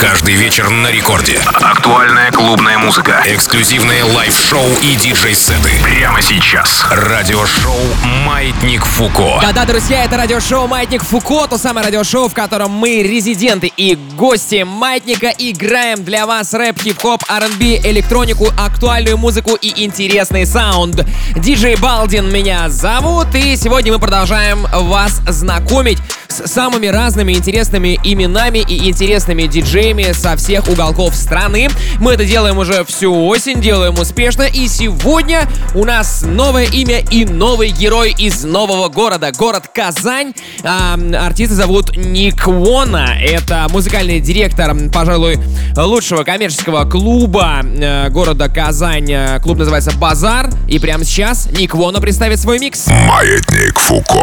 Каждый вечер на рекорде. Актуальная клубная музыка. Эксклюзивные лайв-шоу и диджей-сеты. Прямо сейчас. Радиошоу «Маятник Фуко». Да-да, друзья, это радиошоу «Маятник Фуко», то самое радиошоу, в котором мы, резиденты и гости Маятника, играем для вас рэп, хип-хоп, R&B, электронику, актуальную музыку и интересный саунд. Диджей Балдин меня зовут, и сегодня мы продолжаем вас знакомить с самыми разными интересными именами и интересными диджеями со всех уголков страны. Мы это делаем уже всю осень, делаем успешно, и сегодня у нас новое имя и новый герой из нового города, город Казань. А, артиста зовут Ник Вона. Это музыкальный директор, пожалуй, лучшего коммерческого клуба э, города Казань. Клуб называется «Базар». И прямо сейчас Ник Вона представит свой микс. Маятник Фуко.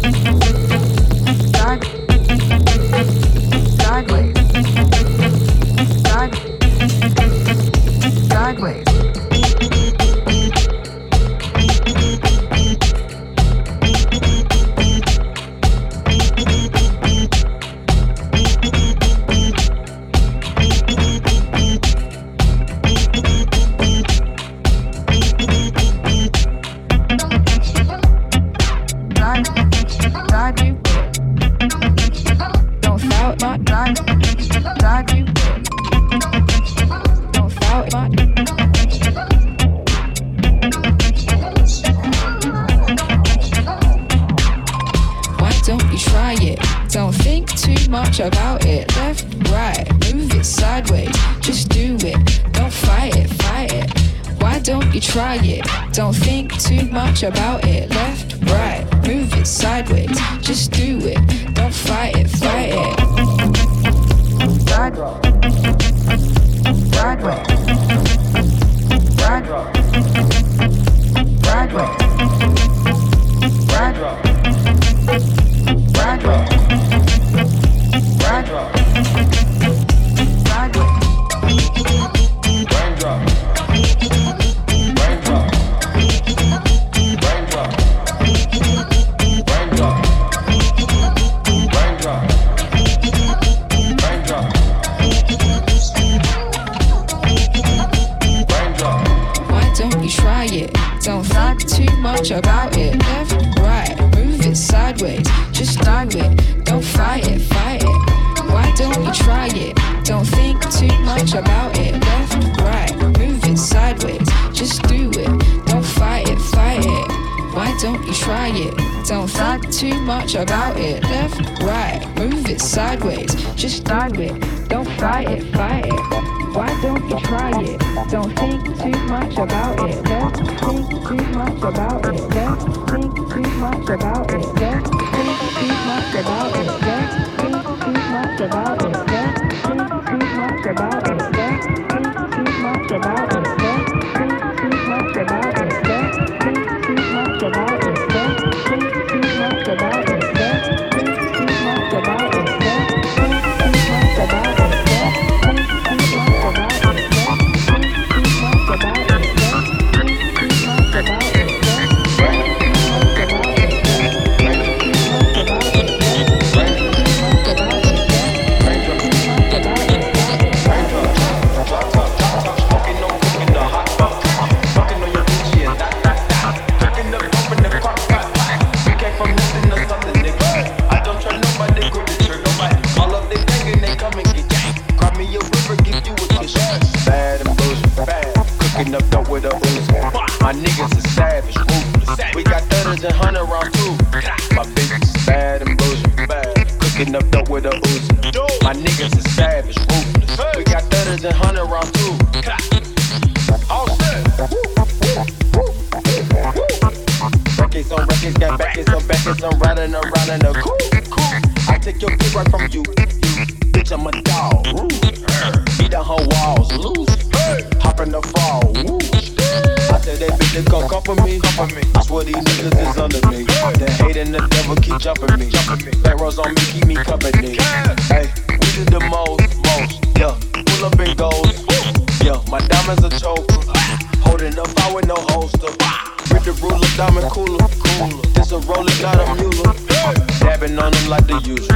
time. About it. It. Don't fight it, fight it. Why don't you try it? Don't think too much about it. Don't think too much about it. beating up dope with a Uzi. My niggas is savage, ruthless. We got thudders and hundred rounds too. All set. Records on records, got backers on backers. I'm riding around in a coupe. cool. I take your kid right from you. Bitch, I'm a dog. Beat on her walls loose. Hop in the fall. Woo said that bitch they come come for me. I swear these niggas is under me. The hate and the devil keep jumping me. That on me keep me company. Hey, we did the most, most. Yeah, pull up and gold. Yeah, my diamonds are choker. Holding up, I with no holster. Rip the ruler, diamond cooler. cooler. This a roller, not a mule. Dabbing on them like the usual.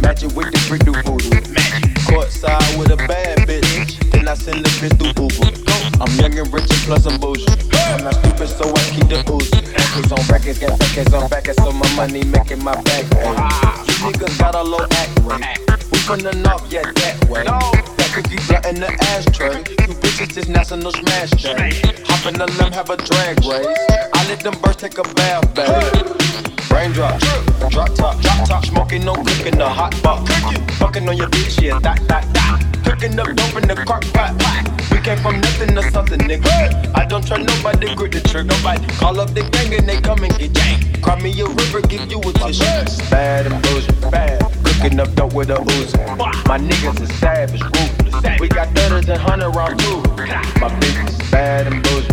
Match it with the brick do voodoo. Court side with a bad bitch till I send the bitch through Uber. I'm young and rich and plus I'm bougie. I'm not stupid, so I keep the ooze. Records on records, got records on records, so my money making my back. Hey. You niggas got a low act rate. We from the north, yeah, that way cookies right in the ashtray. You bitches just national smash day. Hop in the limb, have a drag race. I let them birds take a bath, baby. Raindrop, drop top, drop top, smoking, no cooking, the hot box. Fucking on your bitch, yeah, that, that, that. Cooking up dope in the crock pot. We came from nothing to something, nigga. I don't try nobody, grip the trigger. Nobody call up the gang and they come and get janked. Cry me a river, give you a tissue. Bad and bullshit, bad. Cooking up dope with a oozin'. My niggas is savage, ruthless. We got thudders and hundred round too. My bitch is bad and bougie.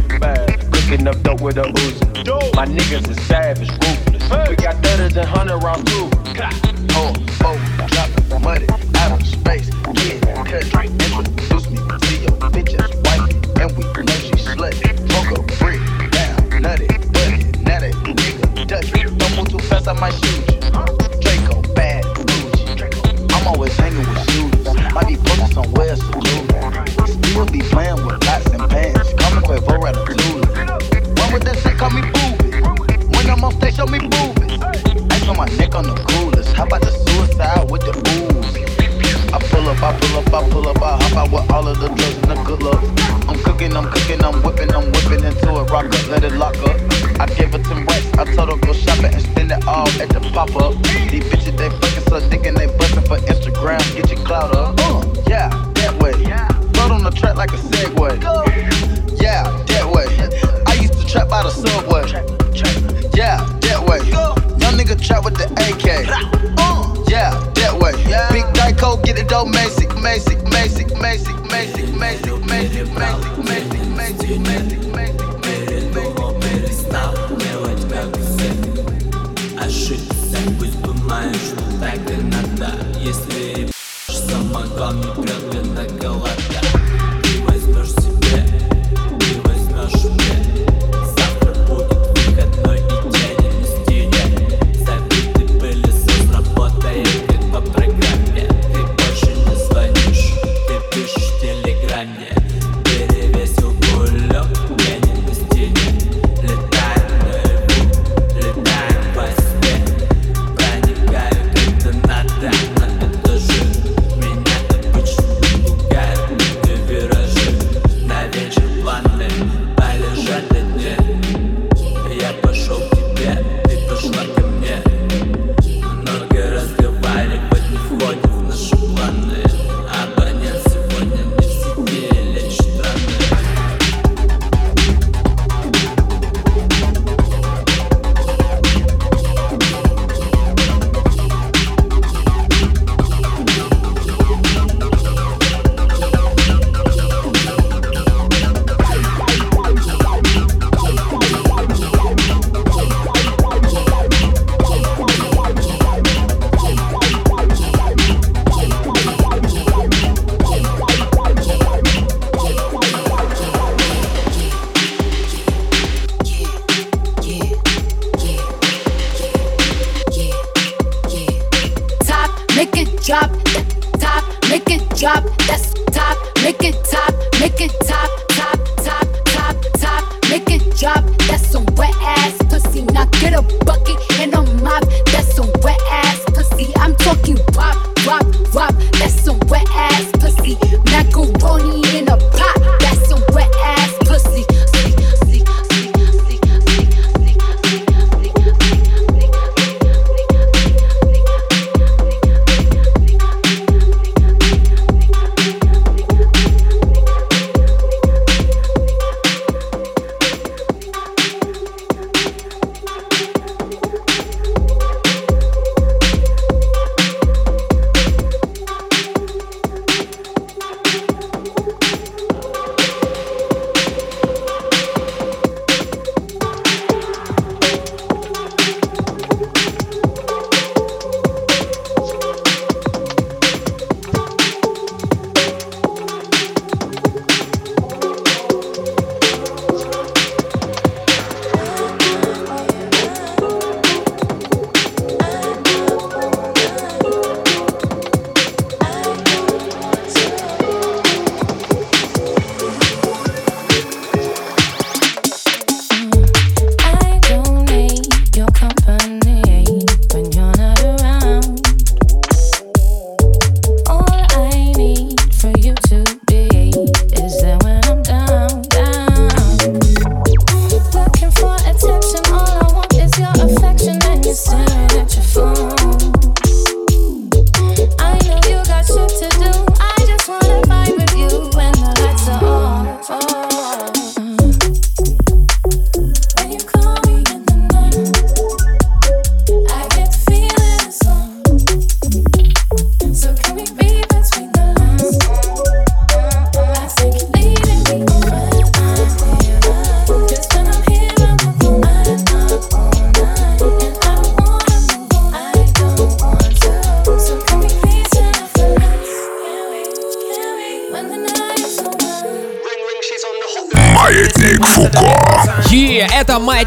Cooking up dope with a Uzi. My niggas is savage, ruthless. We got thudders and hundred round too. Home, boat, dropping money out of space. Yeah, cut, introduce me to your bitches, white, and we.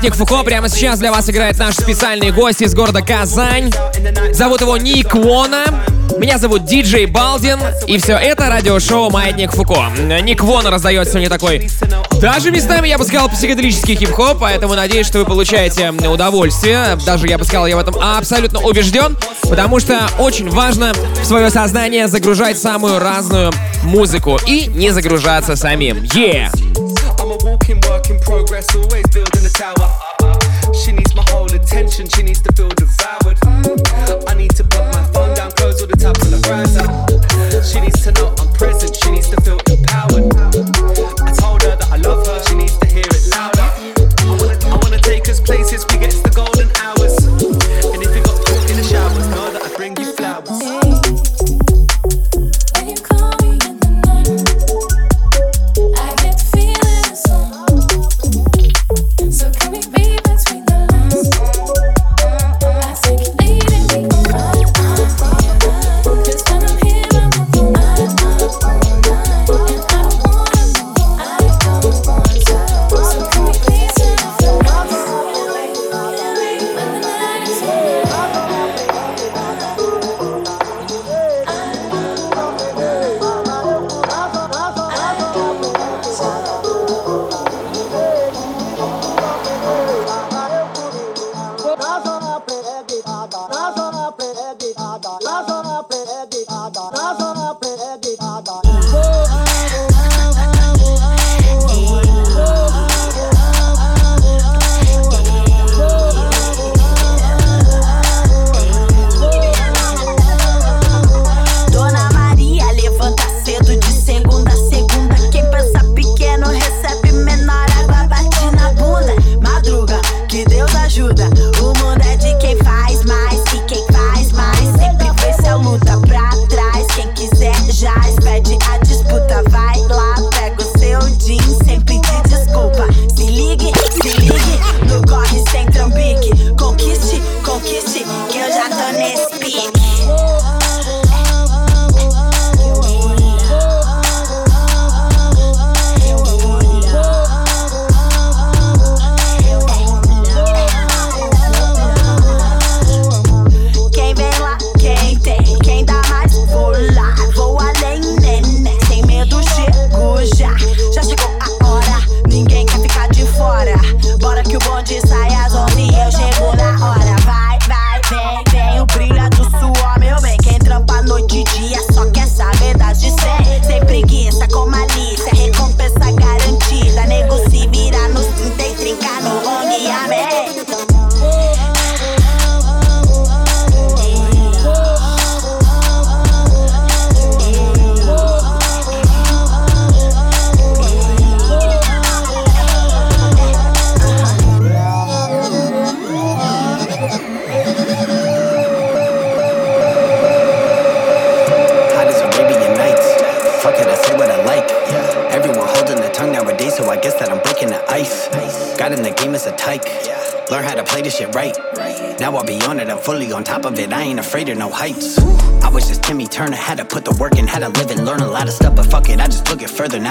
Георгий Фуко. Прямо сейчас для вас играет наш специальный гость из города Казань. Зовут его Ник Вона. Меня зовут Диджей Балдин, и все это радиошоу «Маятник Фуко». Ник Вон раздает сегодня такой, даже местами, я бы сказал, психоделический хип-хоп, поэтому надеюсь, что вы получаете удовольствие. Даже, я бы сказал, я в этом абсолютно убежден, потому что очень важно в свое сознание загружать самую разную музыку и не загружаться самим. Yeah! I'm a walking work in progress, always building a tower. attention. She needs to feel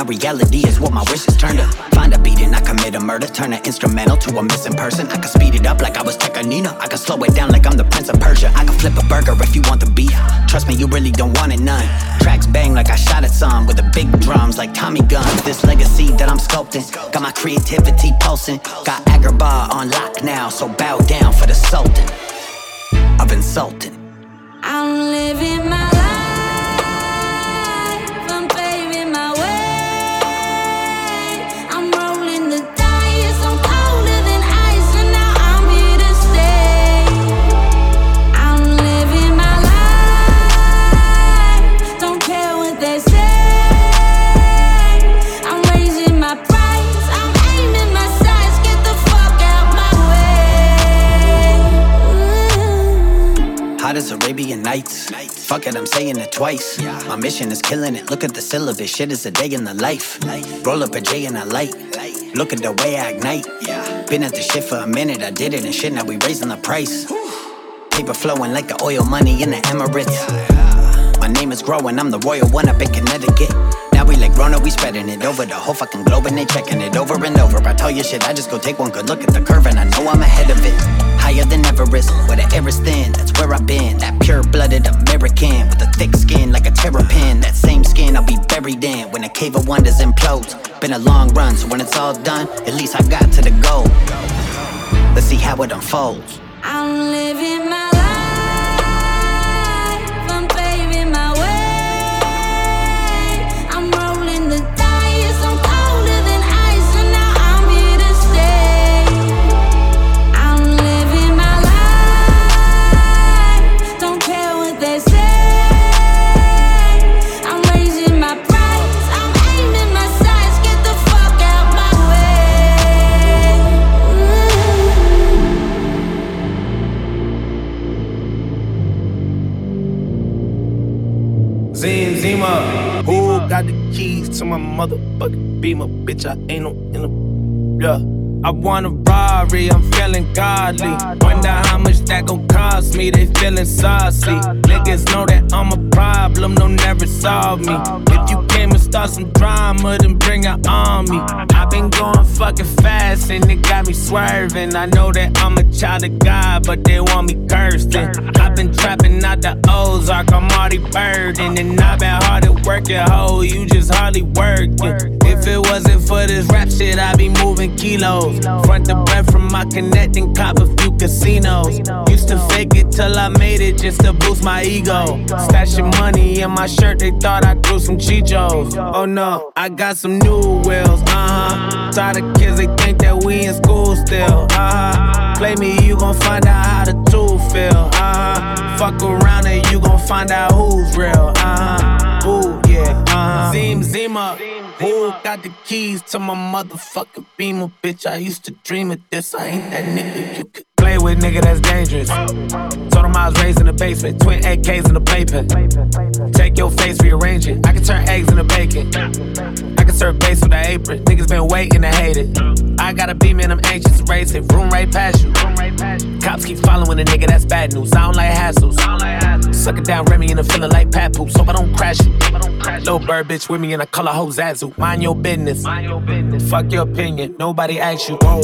reality is what my wishes turned to. Find a beat and I commit a murder, turn an instrumental to a missing person. I can speed it up like I was Tekanina. I can slow it down like I'm the Prince of Persia. I can flip a burger if you want the beat. Trust me, you really don't want it none. Tracks bang like I shot at some with the big drums like Tommy guns. This legacy that I'm sculpting got my creativity pulsing. Got Agrabah on lock now, so bow down for the Sultan of insulting. Nights. Fuck it, I'm saying it twice. My mission is killing it. Look at the syllabus. Shit is a day in the life. Roll up a J and a light. Look at the way I ignite. Been at the shit for a minute. I did it and shit. Now we raising the price. Paper flowing like the oil money in the Emirates. My name is growing. I'm the royal one up in Connecticut. Now we like Rona, we spreading it over the whole fucking globe and they checking it over and over. I tell you shit, I just go take one good look at the curve and I know I'm ahead of it. Higher than Everest, where the air is thin, that's where I've been. That pure blooded American with a thick skin like a terrapin. That same skin I'll be buried in when the cave of wonders implodes. Been a long run, so when it's all done, at least I got to the goal. Let's see how it unfolds. I'm living my got the keys to my motherfucking beamer? Bitch, I ain't no in a. Yeah. I want a Rari, I'm feeling godly. Wonder how much that gon' cost me, they feeling saucy. Niggas know that I'm a problem, they'll never solve me. If you came and start some drama, then bring an army. I've been going fucking fast and it got me swerving. I know that I'm a child of God, but they want me cursed. I've been trapping out the Ozark, I'm Marty Byrde. And I've been hard at work hoe, you just hardly working. If it wasn't for this rap shit, I'd be moving kilos. Front the bread from my connecting, cop a few casinos. Used to fake it till I made it just to boost my ego. Stashing money in my shirt, they thought I grew some chichos. Oh no, I got some new wheels, uh huh. Tired of kids, they think that we in school still, uh huh. Play me, you gon' find out how the two feel, uh huh. Fuck around and you gon' find out who's real, uh huh. Zim Zimma. Who got the keys to my motherfucking beamer, bitch? I used to dream of this. I ain't that nigga you could play with, nigga. That's dangerous. Told him I was raised in the basement, twin AKs in the playpen. Take your face, rearrange it. I can turn eggs into bacon. I can serve base with an apron. Niggas been waiting to hate it. I got a beam and I'm anxious to race it. Room right past you. Cops keep following a nigga, that's bad news. I don't like hassles. Suck it down, Remy, and I'm feeling like Pat Papoose. Hope I don't crash you. Little bird bitch with me and I call her hoe Zazu. Mind your business. Fuck your opinion. Nobody asks you. Whoa.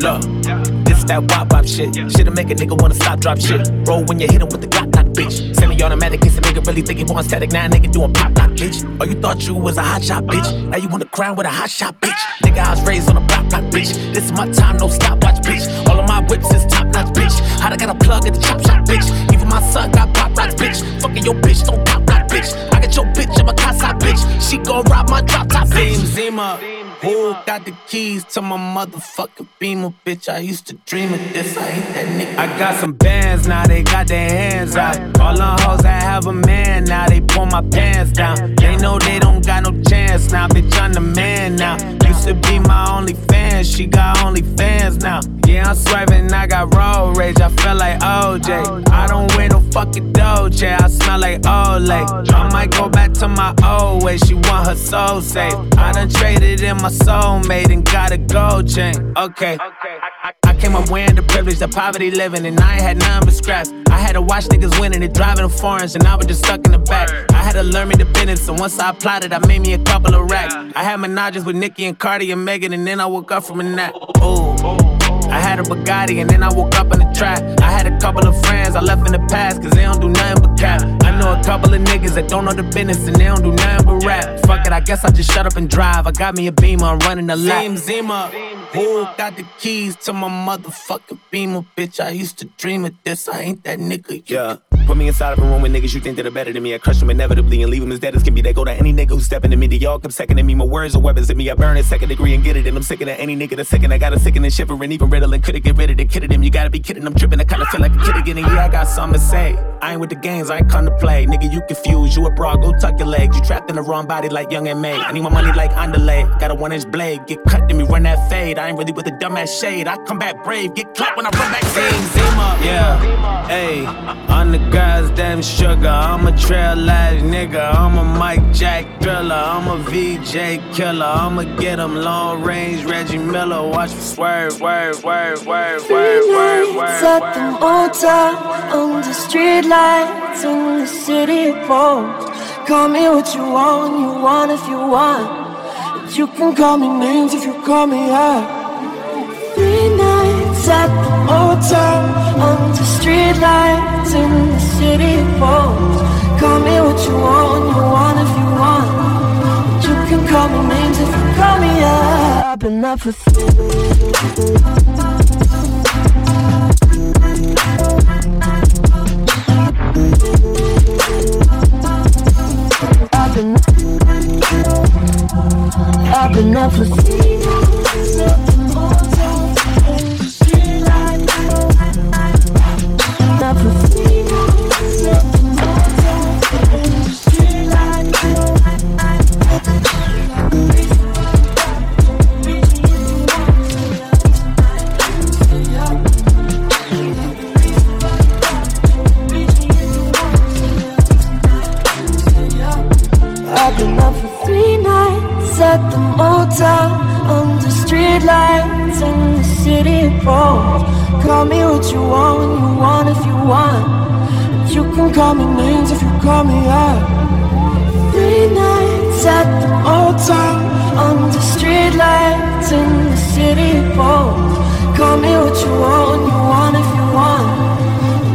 Look, this that wop wop shit. Shit'll make a nigga wanna stop, drop shit. Roll when you hit him with the Glock, Glock, bitch. Semi automatic, case a nigga really think he want static. Now nigga doing pop, lock, bitch. Oh, you thought you was a hot shot, bitch. Uh. Now you want to crown with a hot shot, bitch. Nigga, I was raised on a block, block, bitch. This is my time, no stopwatch, bitch. All of my whips is top notch, bitch. How I got a plug at the chop shop, bitch. Even my son got pop rocks, bitch. Fucking your bitch, don't pop lock, bitch. I got your bitch in my casa, bitch. She gon' rob my drop top, bitch. Zim Zimma. Who got the keys to my motherfucking beamer, bitch? I used to dream of this. I ain't that nigga. I got some bands now, they got their hands out. All the hoes that have a man now, they pull my pants down. They know they don't got no chance now, bitch. I'm the man now. Used to be my only fan, she got only fans now. Yeah, I'm swerving, I got road rage. I feel like OJ. I don't wear no fucking Doja, I smell like Olay. I might go back to my old way, she want her soul safe. I done traded in my soulmate and got a gold chain. Okay. I came up wearing the privilege, the poverty living, and I ain't had none but scraps. I had to watch niggas winning and driving the foreigns, and I was just stuck in the back. I had to learn me business, and once I it, I made me a couple of racks. I had menages with Nicki and Cardi and Megan, and then I woke up from a nap. Ooh. I had a Bugatti and then I woke up in the trap. I had a couple of friends I left in the past cause they don't do nothing but cap. I know a couple of niggas that don't know the business and they don't do nothing but rap. Fuck it, I guess I just shut up and drive. I got me a beamer, I'm running the lap. Zim Zimma, who got the keys to my motherfucking beamer, bitch? I used to dream of this, I ain't that nigga. Yeah. Put me inside of a room with niggas you think that are better than me. I crush them inevitably and leave them as dead as can be. They go to any nigga who's stepping to me. They y'all come second to me. My words are weapons in me. I burn a second degree and get it. And I'm sick of any nigga that's sick. And I got a sick and shivering. Even riddling. Couldn't get rid of the kid of them. You gotta be kidding. I'm tripping. I kinda feel like a kid again. And yeah, I got something to say. I ain't with the games. I ain't come to play. Nigga, you confused. You a broad. Go tuck your legs. You trapped in the wrong body like young and May. I need my money like underlay. Got a one inch blade. Get cut to me. Run that fade. I ain't really with the dumbass shade. I come back brave. Get clapped when I run back. Zing, Zima. Yeah. Hey. On the guys, damn sugar. I'm a trail ass nigga. I'm a Mike Jack thriller. I'm a VJ killer. I'ma get him long range. Reggie Miller. Watch me swerve, swerve, swerve, swerve, swerve, swerve, swerve. at the motel under street lights in the city phones. Call me what you want, you want if you want. You can call me names if you call me out. Three nights the motel under street lights in the city phones. Call me what you want, you want if you want. But You can call me names if you call me out. I've been up for. I've been, I've been up for you want when you want if you want. You can call me names if you call me up. Three nights at the motel under street lights in the city phones. Call me what you want when you want if you want.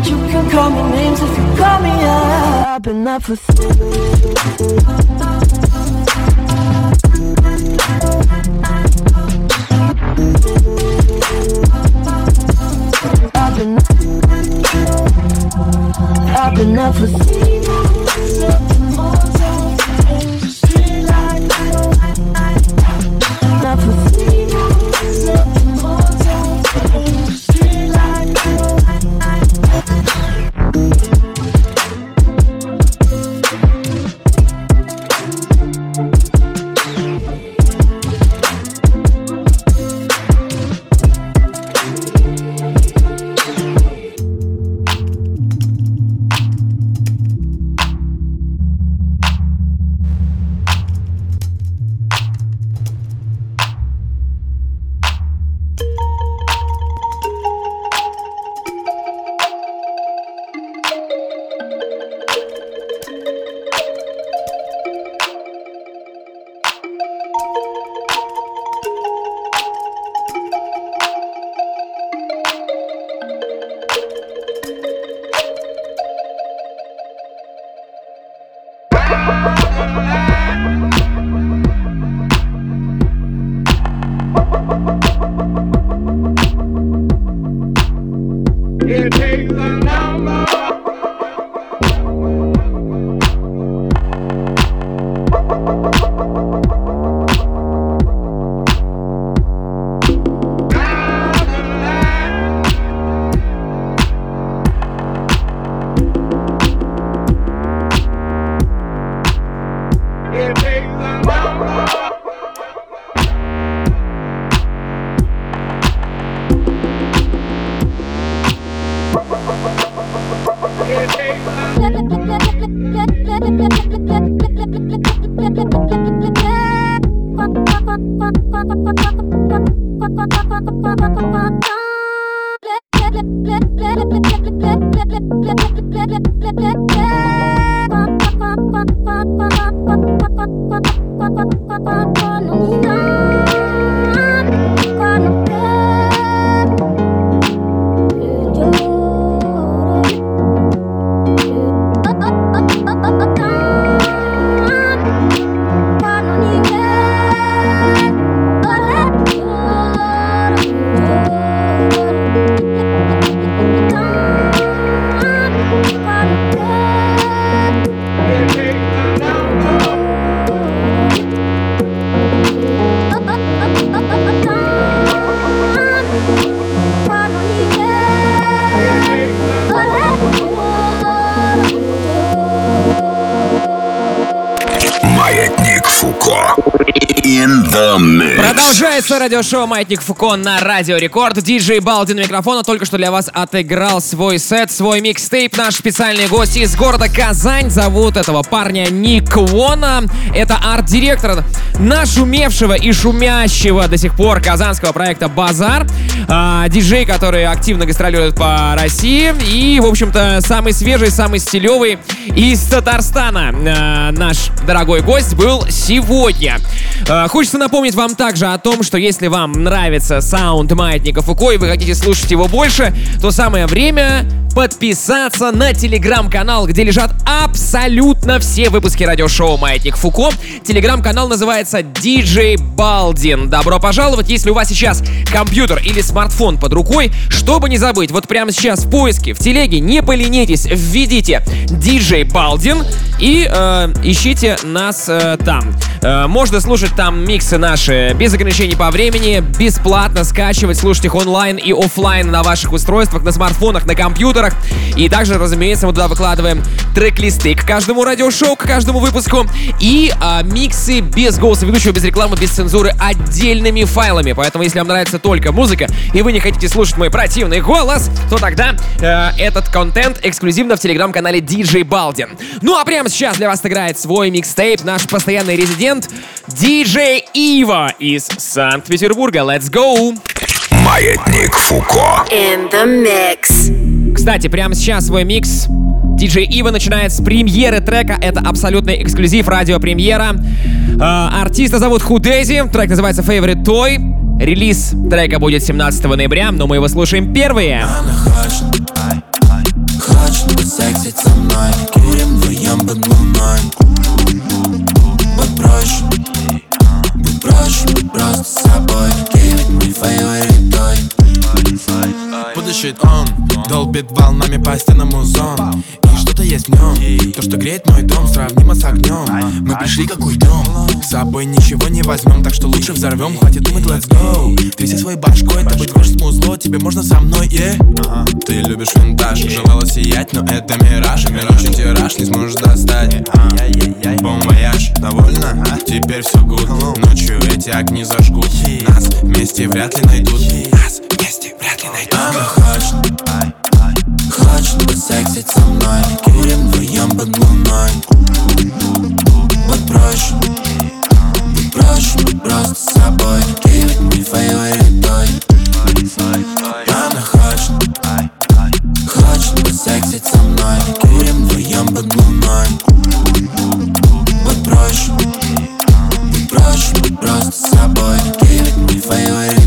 You can call me names if you call me up. I've been up for. Up for. Продолжается радиошоу «Маятник Фуко» на Радио Рекорд. Диджей Балдин микрофона только что для вас отыграл свой сет, свой микстейп. Наш специальный гость из города Казань. Зовут этого парня Ник Вона. Это арт-директор нашумевшего и шумящего до сих пор казанского проекта «Базар». А, диджей, который активно гастролирует по России. И, в общем-то, самый свежий, самый стилевый из Татарстана. А, наш дорогой гость был сегодня. А, Хочется напомнить вам также о том, что если вам нравится саунд Маятника Фуко и вы хотите слушать его больше, то самое время подписаться на телеграм-канал, где лежат абсолютно все выпуски радиошоу «Маятник Фуко». Телеграм-канал называется DJ Балдин. Добро пожаловать, если у вас сейчас компьютер или смартфон под рукой, чтобы не забыть, вот прямо сейчас в поиске, в телеге, не поленитесь, введите DJ Балдин и э, ищите нас э, там. Э, можно слушать там миксы наши без ограничений по времени, бесплатно скачивать, слушать их онлайн и офлайн на ваших устройствах, на смартфонах, на компьютерах. И также, разумеется, мы туда выкладываем трек-листы к каждому радиошоу, к каждому выпуску и а, миксы без голоса ведущего, без рекламы, без цензуры отдельными файлами. Поэтому, если вам нравится только музыка и вы не хотите слушать мой противный голос, то тогда э, этот контент эксклюзивно в телеграм-канале DJ Балдин. Ну а прямо сейчас для вас играет свой микстейп наш постоянный резидент DJ Ива из Санкт-Петербурга. Let's go! Маятник Фуко. In the mix. Кстати, прямо сейчас свой микс DJ Ива начинает с премьеры трека. Это абсолютный эксклюзив радио премьера. Э, артиста зовут Худези. Трек называется Favorite Toy. Релиз трека будет 17 ноября, но мы его слушаем первые. Она хочет, собой. Ты ведь мой favorite toy будущий он? Долбит волнами по стенам музон И что-то есть в нем То, что греет мой дом, сравнимо с огнем Мы пришли как уйдем С собой ничего не возьмем, так что лучше взорвем Хватит думать, let's go. Тряси своей башкой, это быть хочешь музло Тебе можно со мной, е? Yeah. Ты любишь винтаж, желала сиять, но это мираж. Мираж тираж не сможешь достать. Бомбояж, довольно? Теперь все гуд. Ночью эти огни зажгут. Нас вместе вряд ли найдут. Нас вместе вряд ли найдут хочет Хочу сексить со мной Курим вдвоем под луной. Будь проще Будь проще, будь просто собой. Ты ведь мой фейворит Она хочет Хочет сексить со мной Курим вдвоем под луной. Будь проще Будь проще, будь просто собой. Ты ведь мой фейворит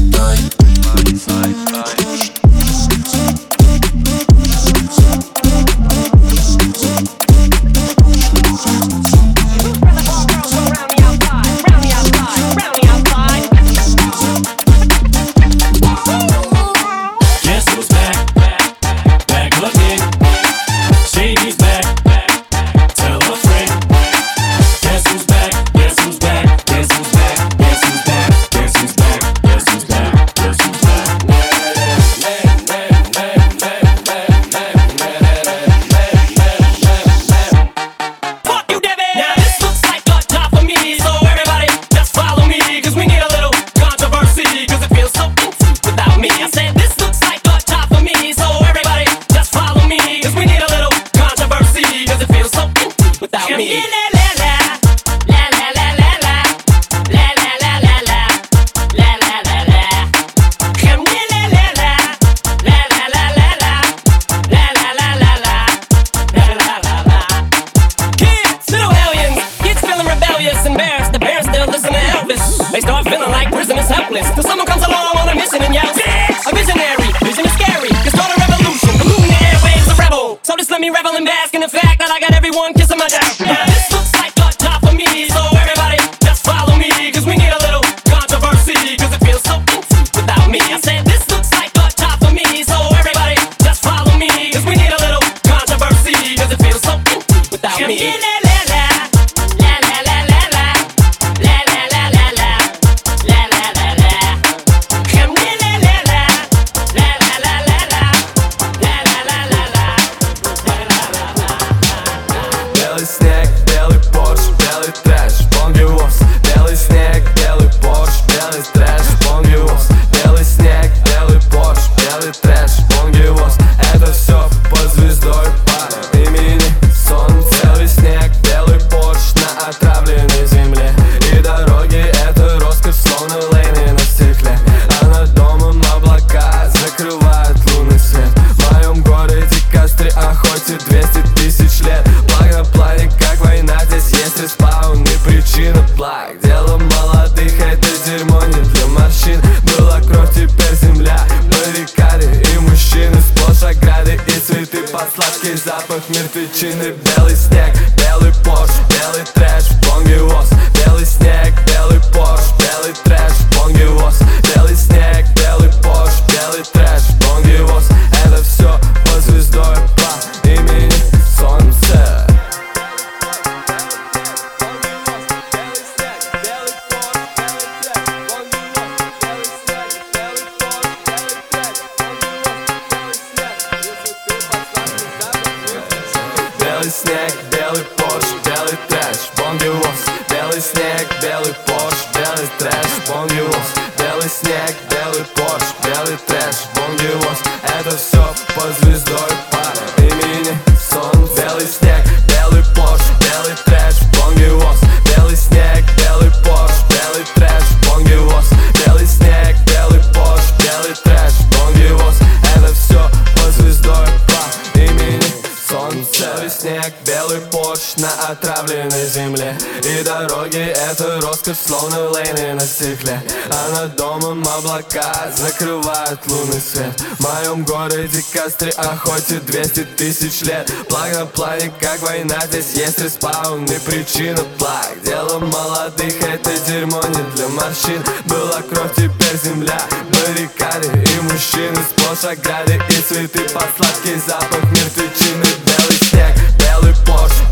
облака закрывают лунный свет. В моем городе костры охоте 200 тысяч лет. Плаг на плане, как война, здесь есть респаун. И причина плаг Дело молодых, это дерьмо не для морщин. Была кровь, теперь земля, баррикады и мужчины Сплошь ограды и цветы под сладкий запах мертвечины Белый снег, белый порш.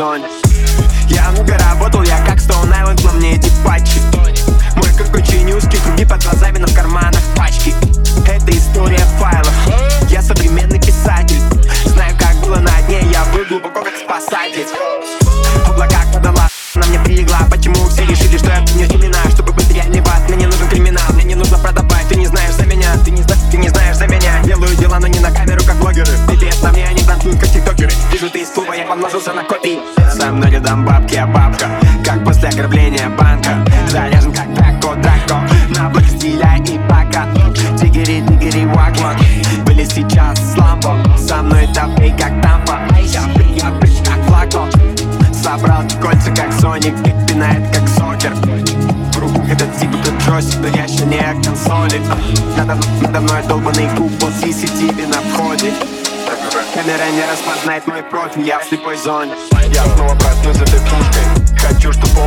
on. размножился на копии мной рядом бабки, а бабка Как после ограбления банка. Заряжен как Драко, Драко На блок стиля и пока. Тигери, тигери, вак, Были сейчас с ламбо Со мной топи, как тампа. Я, я, как флако Собрал кольца, как Соник и Пинает, как Сокер. Этот тип это джойстик, но я еще не консоли Надо, надо мной долбанный купол CCTV на входе. Камера не распознает мой профиль, я в слепой зоне. Я снова проснусь за петрушкой Хочу, чтобы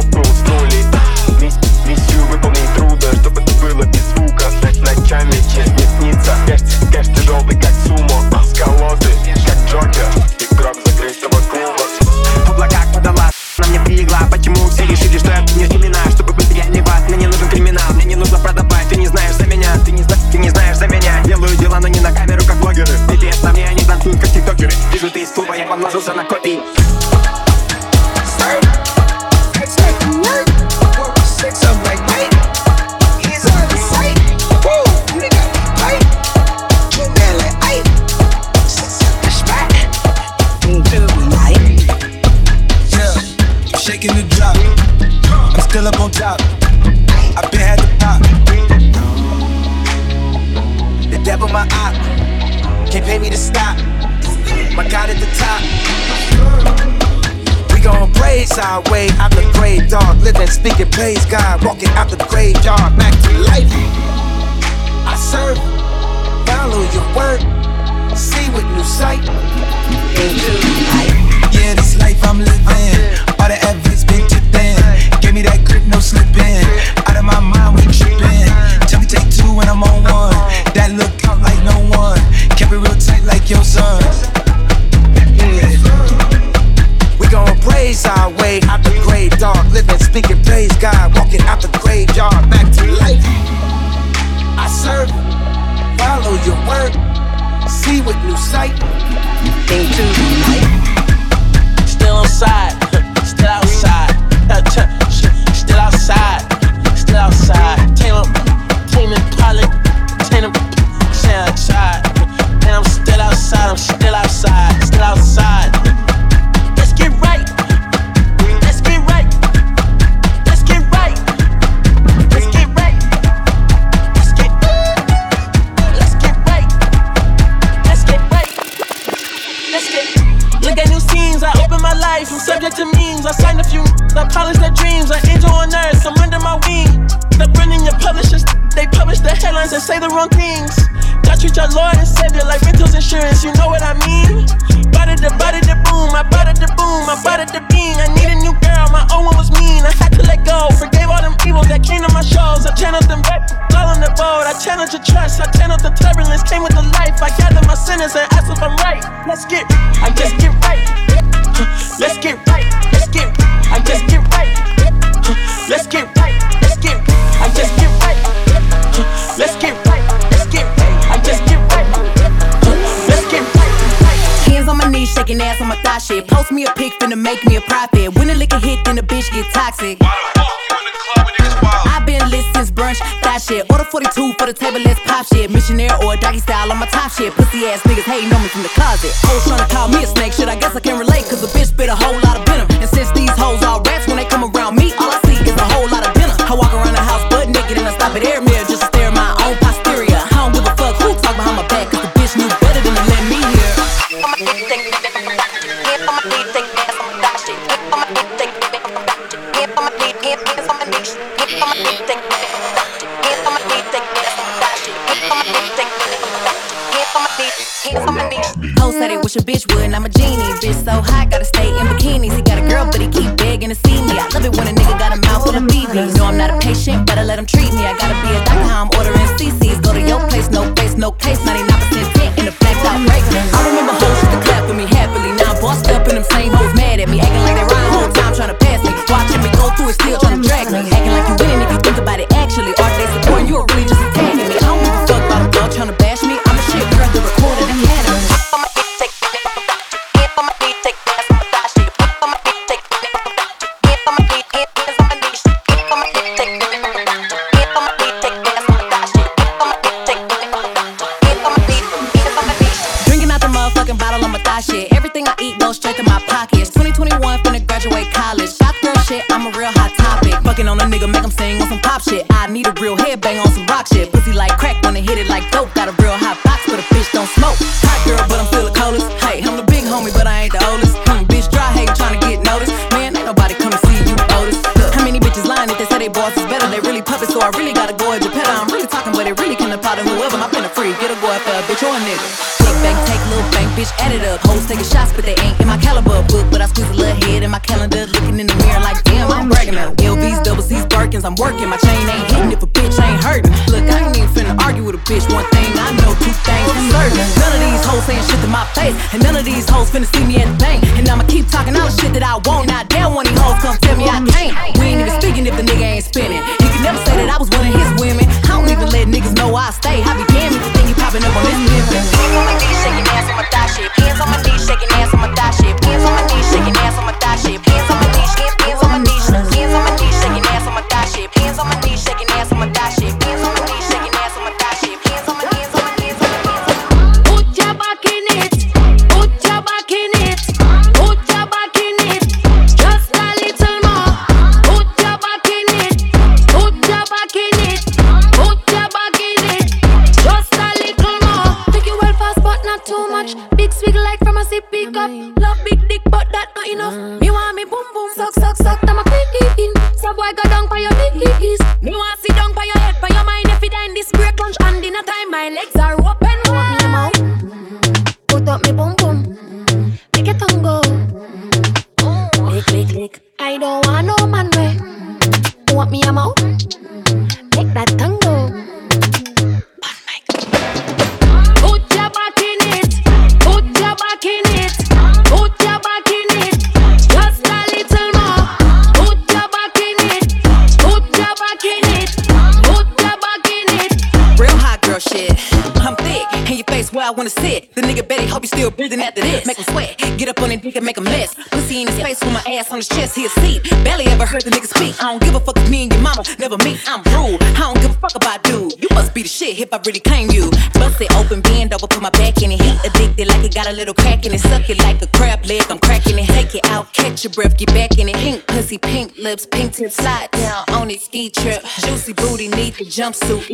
jumpsuit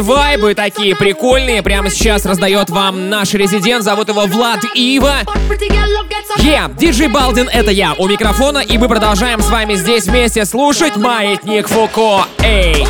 Вайбы такие, прикольные. Прямо сейчас раздает вам наш резидент. Зовут его Влад Ива. Yeah, диджей Балдин, это я у микрофона. И мы продолжаем с вами здесь вместе слушать «Маятник Фуко». Эй!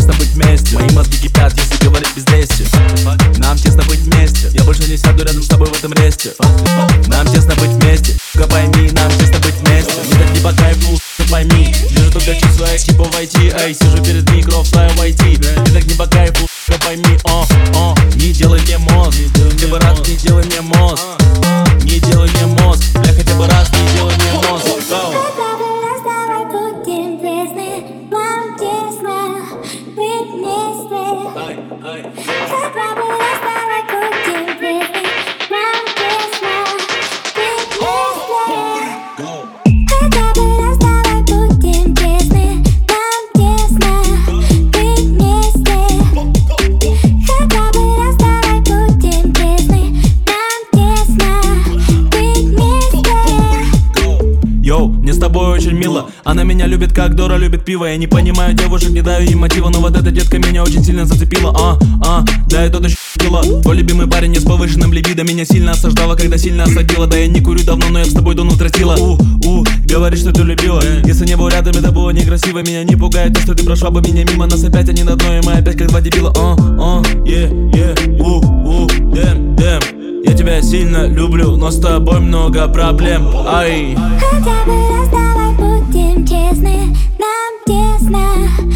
Тесно быть вместе. Мои мозги кипят, Пиво. Я не понимаю девушек, не даю им мотива. Но вот эта детка меня очень сильно зацепила А, а, да и тот еще пила Твой любимый парень с повышенным либидо. Меня сильно осаждала, когда сильно осадила Да я не курю давно, но я с тобой давно тратила У, у, говоришь, что ты любила. Если не был рядом, это было некрасиво. Меня не пугает то, что ты прошла бы меня мимо Нас опять они на дно, и мы опять как два дебила. А, а, е, е, у, у, дэм, дэм Я тебя сильно люблю, но с тобой много проблем. Ай. Хотя бы раз давай будем честны な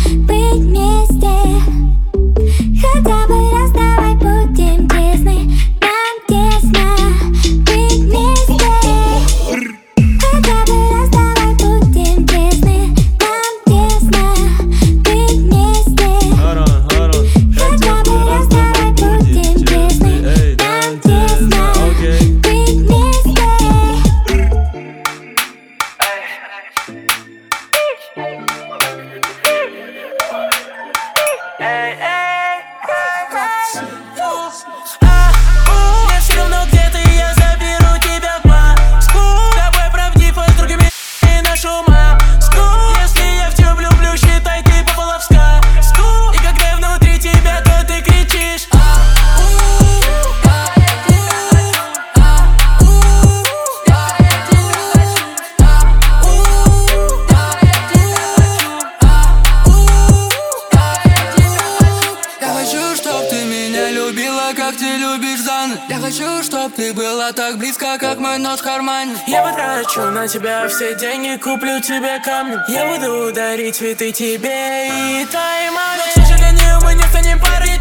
кармане Я потрачу на тебя все деньги, куплю тебе камни. Я буду дарить цветы тебе и твоей маме Но, к сожалению, мы не станем парой,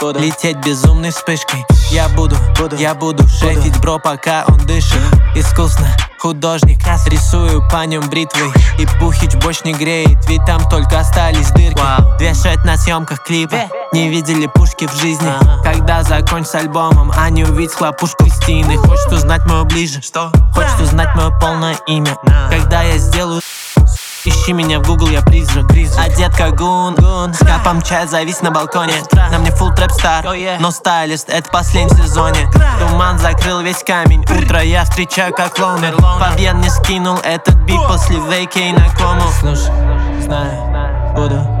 буду, лететь безумной вспышкой Я буду, я буду шефить бро, пока он дышит. Искусно, художник, рисую по нем бритвой. И пухич больше не греет, ведь там только остались дырки. Вешать на съемках клипа, не видели пушки в жизни. Когда закончится альбомом, а не увидеть хлопушку из стены Хочет узнать мое ближе, что? Хочет узнать мое полное имя. Когда я сделаю Ищи меня в Google, я призрак, Одет как гун, С капом чая завис на балконе. На мне full трэп стар, но стайлист Это последний сезоне. Туман закрыл весь камень. Утро я встречаю как лоунер. Фабьен не скинул этот бит после вейкей на кому Слушай, знаю, буду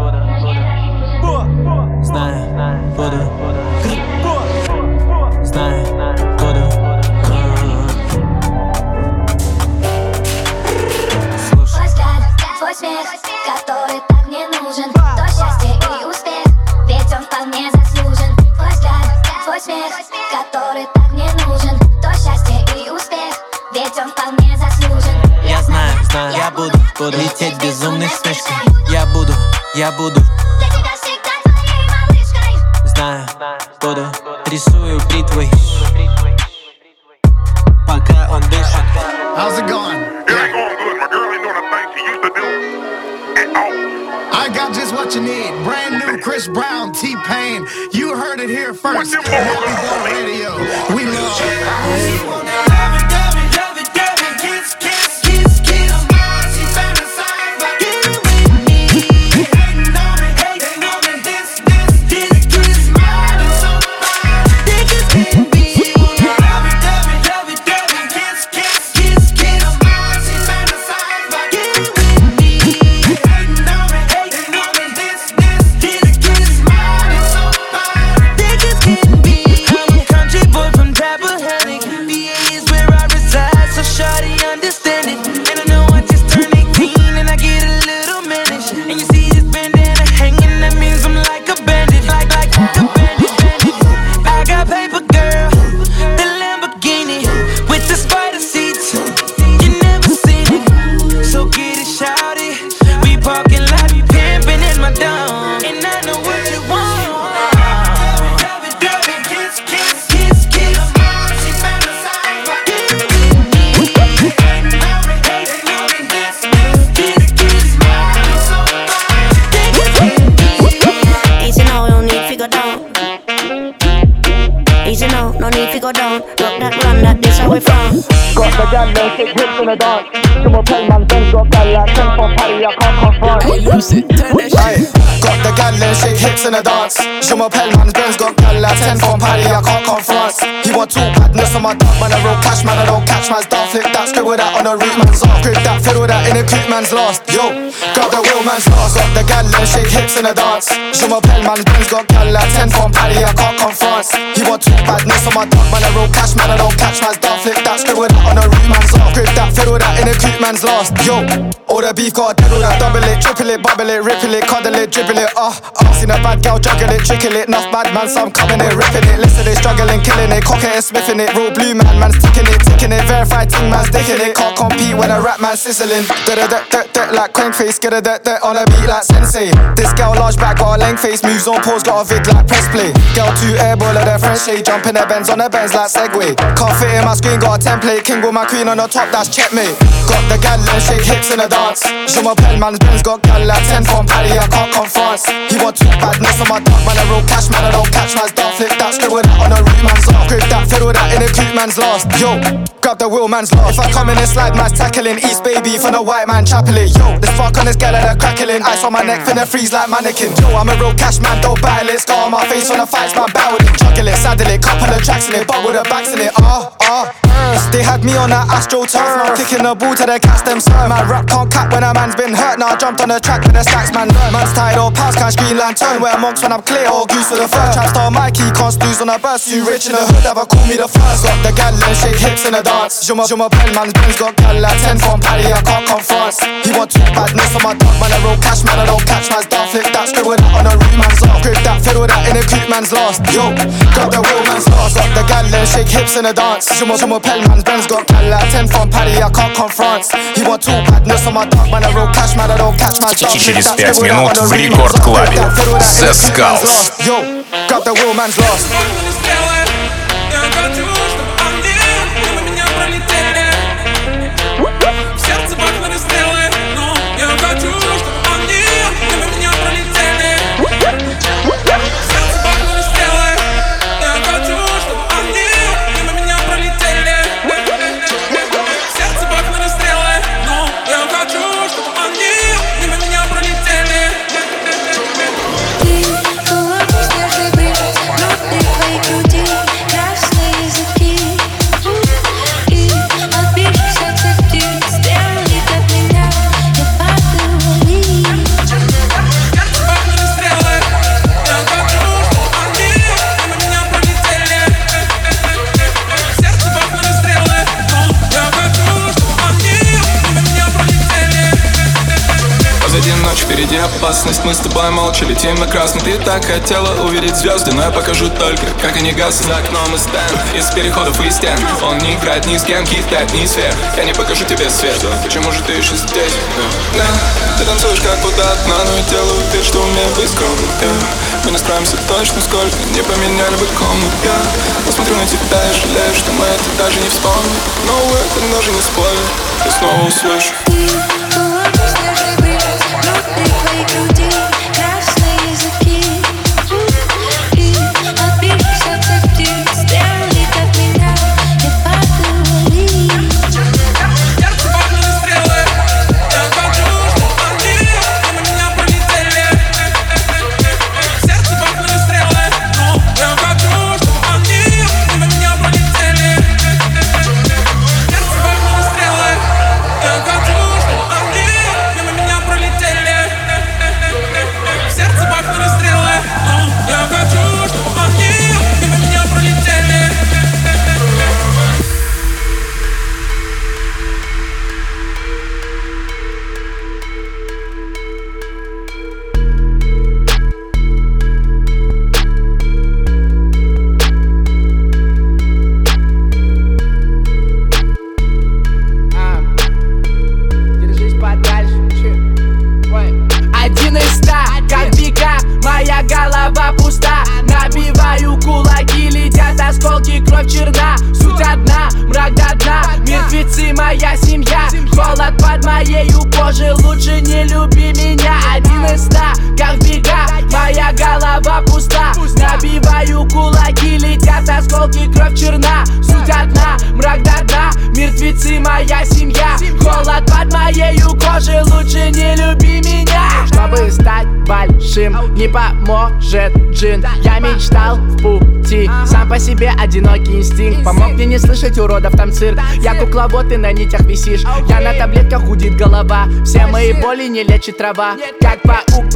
no need to go down. Rock that run, that this how we from. Got the gal and shake hips in the dance. To my pen man, Ben's got gal like ten from Paddy, I can't confront. Hey, Lucy, turn that shit. Got the gal and shake hips in the dance. Je m'appelle man, Ben's got gal like 10 from Paddy, I can't confront. He want two badness on my dog, man, I roll cash, man, I don't catch man's dog. Flip that, scribble that on the root man's off. Grip that, fiddle that in a creep man's lost. Yo, got the wheel man's lost. Got the gal and shake hips in the dance. Je m'appelle man, Ben's got gal like 10 from Paddy, I can't confront. He want two badness on my dog, man, I roll cash, man, I don't catch man's dog. Flip that, scribble that on the root man's off. Grip that, fiddle that in a creep man's lost. Yo, all the beef got dead, all that double it, triple it, bubble it, ripple it, cuddle it, dribble it, ah, uh, uh. Seen a bad girl juggle it, trickle it, enough bad man, so I'm coming it, ripping it. Listen, they struggling, killing it, cocking it, smithing it, real blue man, man's ticking it, ticking it, verified ting man's dicking it. Can't compete when a rap man sizzling. Da da da da da like crank face, get a da da on a beat like sensei. This girl large back, got a length face, moves on pause, got a vid like press play. Girl two airball of the French shade, jumping the Benz on the Benz like Segway. Can't fit in my screen, got a template, with my queen on the top, that's checkmate. Got the gal and shake hips in the dance. Je m'appelle man's Benz got gal like 10 from Paddy, I can't confront. He want two badness on my dog, man, I roll cash, man, I don't catch man's dog. Flip that, scribble that on the root man's off. Grip that, fiddle that in a creep man's lost. Yo, grab the wheel man's lost. If I come in and slide, man's tackling. East baby from the white man chapeling. Yo, the spark on this gal and crackling. Ice on my neck, finna freeze like mannequin. Yo, I'm a real cash man, don't battle it. Scar on my face when the fights, man, battle it. Juggle it, saddle it, couple of tracks in it, but with the backs in it. Ah, ah. They had me on that astro turf. Now kicking the ball to the cast them serve. Man, rap can't cap when a man's been hurt. Now I jumped on the track with the stacks, man. Learn. Man's tied or pals can't screen lantern. Wear monks when I'm clear or goose for the fur. Trap star Mikey can't snooze on a burst. You rich in the hood, ever call me the first. Got the gal and shake hips in the dance. Je m'appelle man's Ben's got gal like 10 from Paddy, I can't confront. He want two badness on my dog, man. I roll cash, man. I don't catch man's dog. Flip that, scribble that on the root man's off. Grip that, fiddle that in a creep man's lost. Yo, got the real man's lost. Got the gal and shake hips in the dance. Je m'appelle man's Ben's got gal like 10 from Paddy, I can't confront. He want two badness on my dog, man. I roll cash, man. I don't catch man's dog. Через пять минут в рекорд-клабе The Skulls. Yo, got the real man's lost. Опасность Мы с тобой молча летим на красный Ты так хотела увидеть звезды Но я покажу только, как они гаснут. За окном и стенд из переходов и стен. Он не играет ни с кем, кидает ни сфер. Я не покажу тебе свет. Почему же ты еще здесь? Да, ты танцуешь как будто одна Но я делаю вид, что умею быть скромным yeah. Мы не справимся точно, сколько не поменяли бы комнат Я посмотрю на тебя и жалею, что мы это даже не вспомним. Но это даже не спойлер. Я снова услышу Кукловод, ты на нитях висишь. Я на таблетках гудит голова. Все мои боли не лечит трава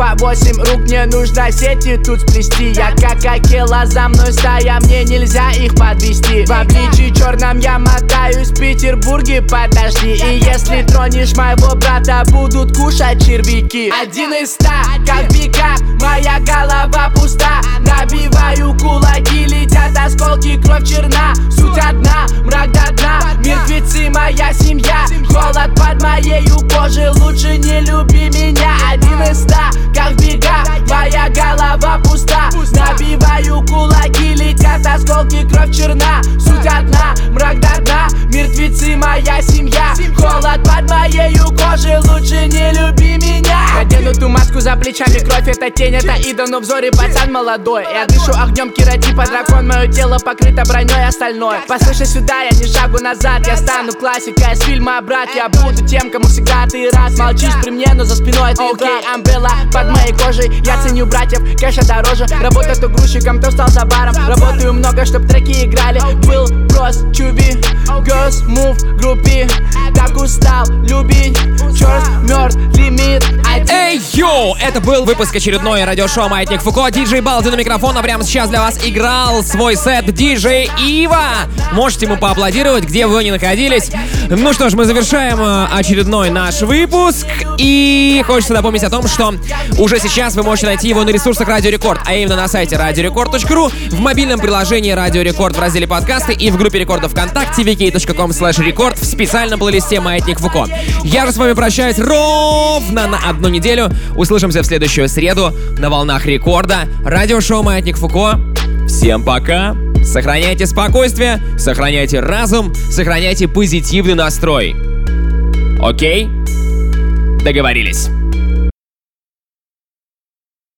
По восемь рук, мне нужно сети тут сплести. Я как акела, за мной стая, мне нельзя их подвести. В обличии черном я мотаюсь в Петербурге, подожди. И если тронешь моего брата, будут кушать червяки. Один из ста, как бега, моя голова пуста. Набиваю кулаки, летят осколки, кровь черна. Суть одна, мрак до дна, мертвецы моя семья. Холод под моею кожей, лучше не люби меня. Один из ста, как бега, моя голова пуста. Набиваю кулаки, летят осколки, кровь черна. Суть одна, мрак до дна, мертвецы моя семья. Холод под моею кожей, лучше не люби меня. Надену ту маску за плечами, кровь это тень, это идол, но взоре пацан молодой. Я дышу огнем кератипа, дракон, мое тело покрыто броней остальное Послушай сюда, я не шагу назад, я стану классикой из фильма «Брат» Я буду тем, кому всегда ты рад. Молчишь при мне, но за спиной ты Окей, амбрелла под моей кожей Я ценю братьев, кэша дороже Работаю то грузчиком, то стал за баром Работаю много, чтоб треки играли Был прост, чуби, girls move, группе Так устал любить, черт, мертв, лимит Эй, йоу! Это был выпуск очередной радиошоу «Маятник Фуко». Диджей Балди на микрофон, а прямо сейчас для вас играл свой сет диджей Ива. Можете ему поаплодировать, где вы ни находились. Ну что ж, мы завершаем э, очередной наш выпуск. И хочется напомнить о том, что уже сейчас вы можете найти его на ресурсах Радио Рекорд, а именно на сайте radiorecord.ru, в мобильном приложении Радио Рекорд в разделе подкасты и в группе рекордов ВКонтакте vk.com slash рекорд в специальном плейлисте «Маятник Фуко». Я же с вами прощаюсь ровно на одну неделю. Услышимся в следующую среду на волнах рекорда. Радиошоу «Маятник Фуко». Всем пока! Сохраняйте спокойствие, сохраняйте разум, сохраняйте позитивный настрой. Окей? Договорились.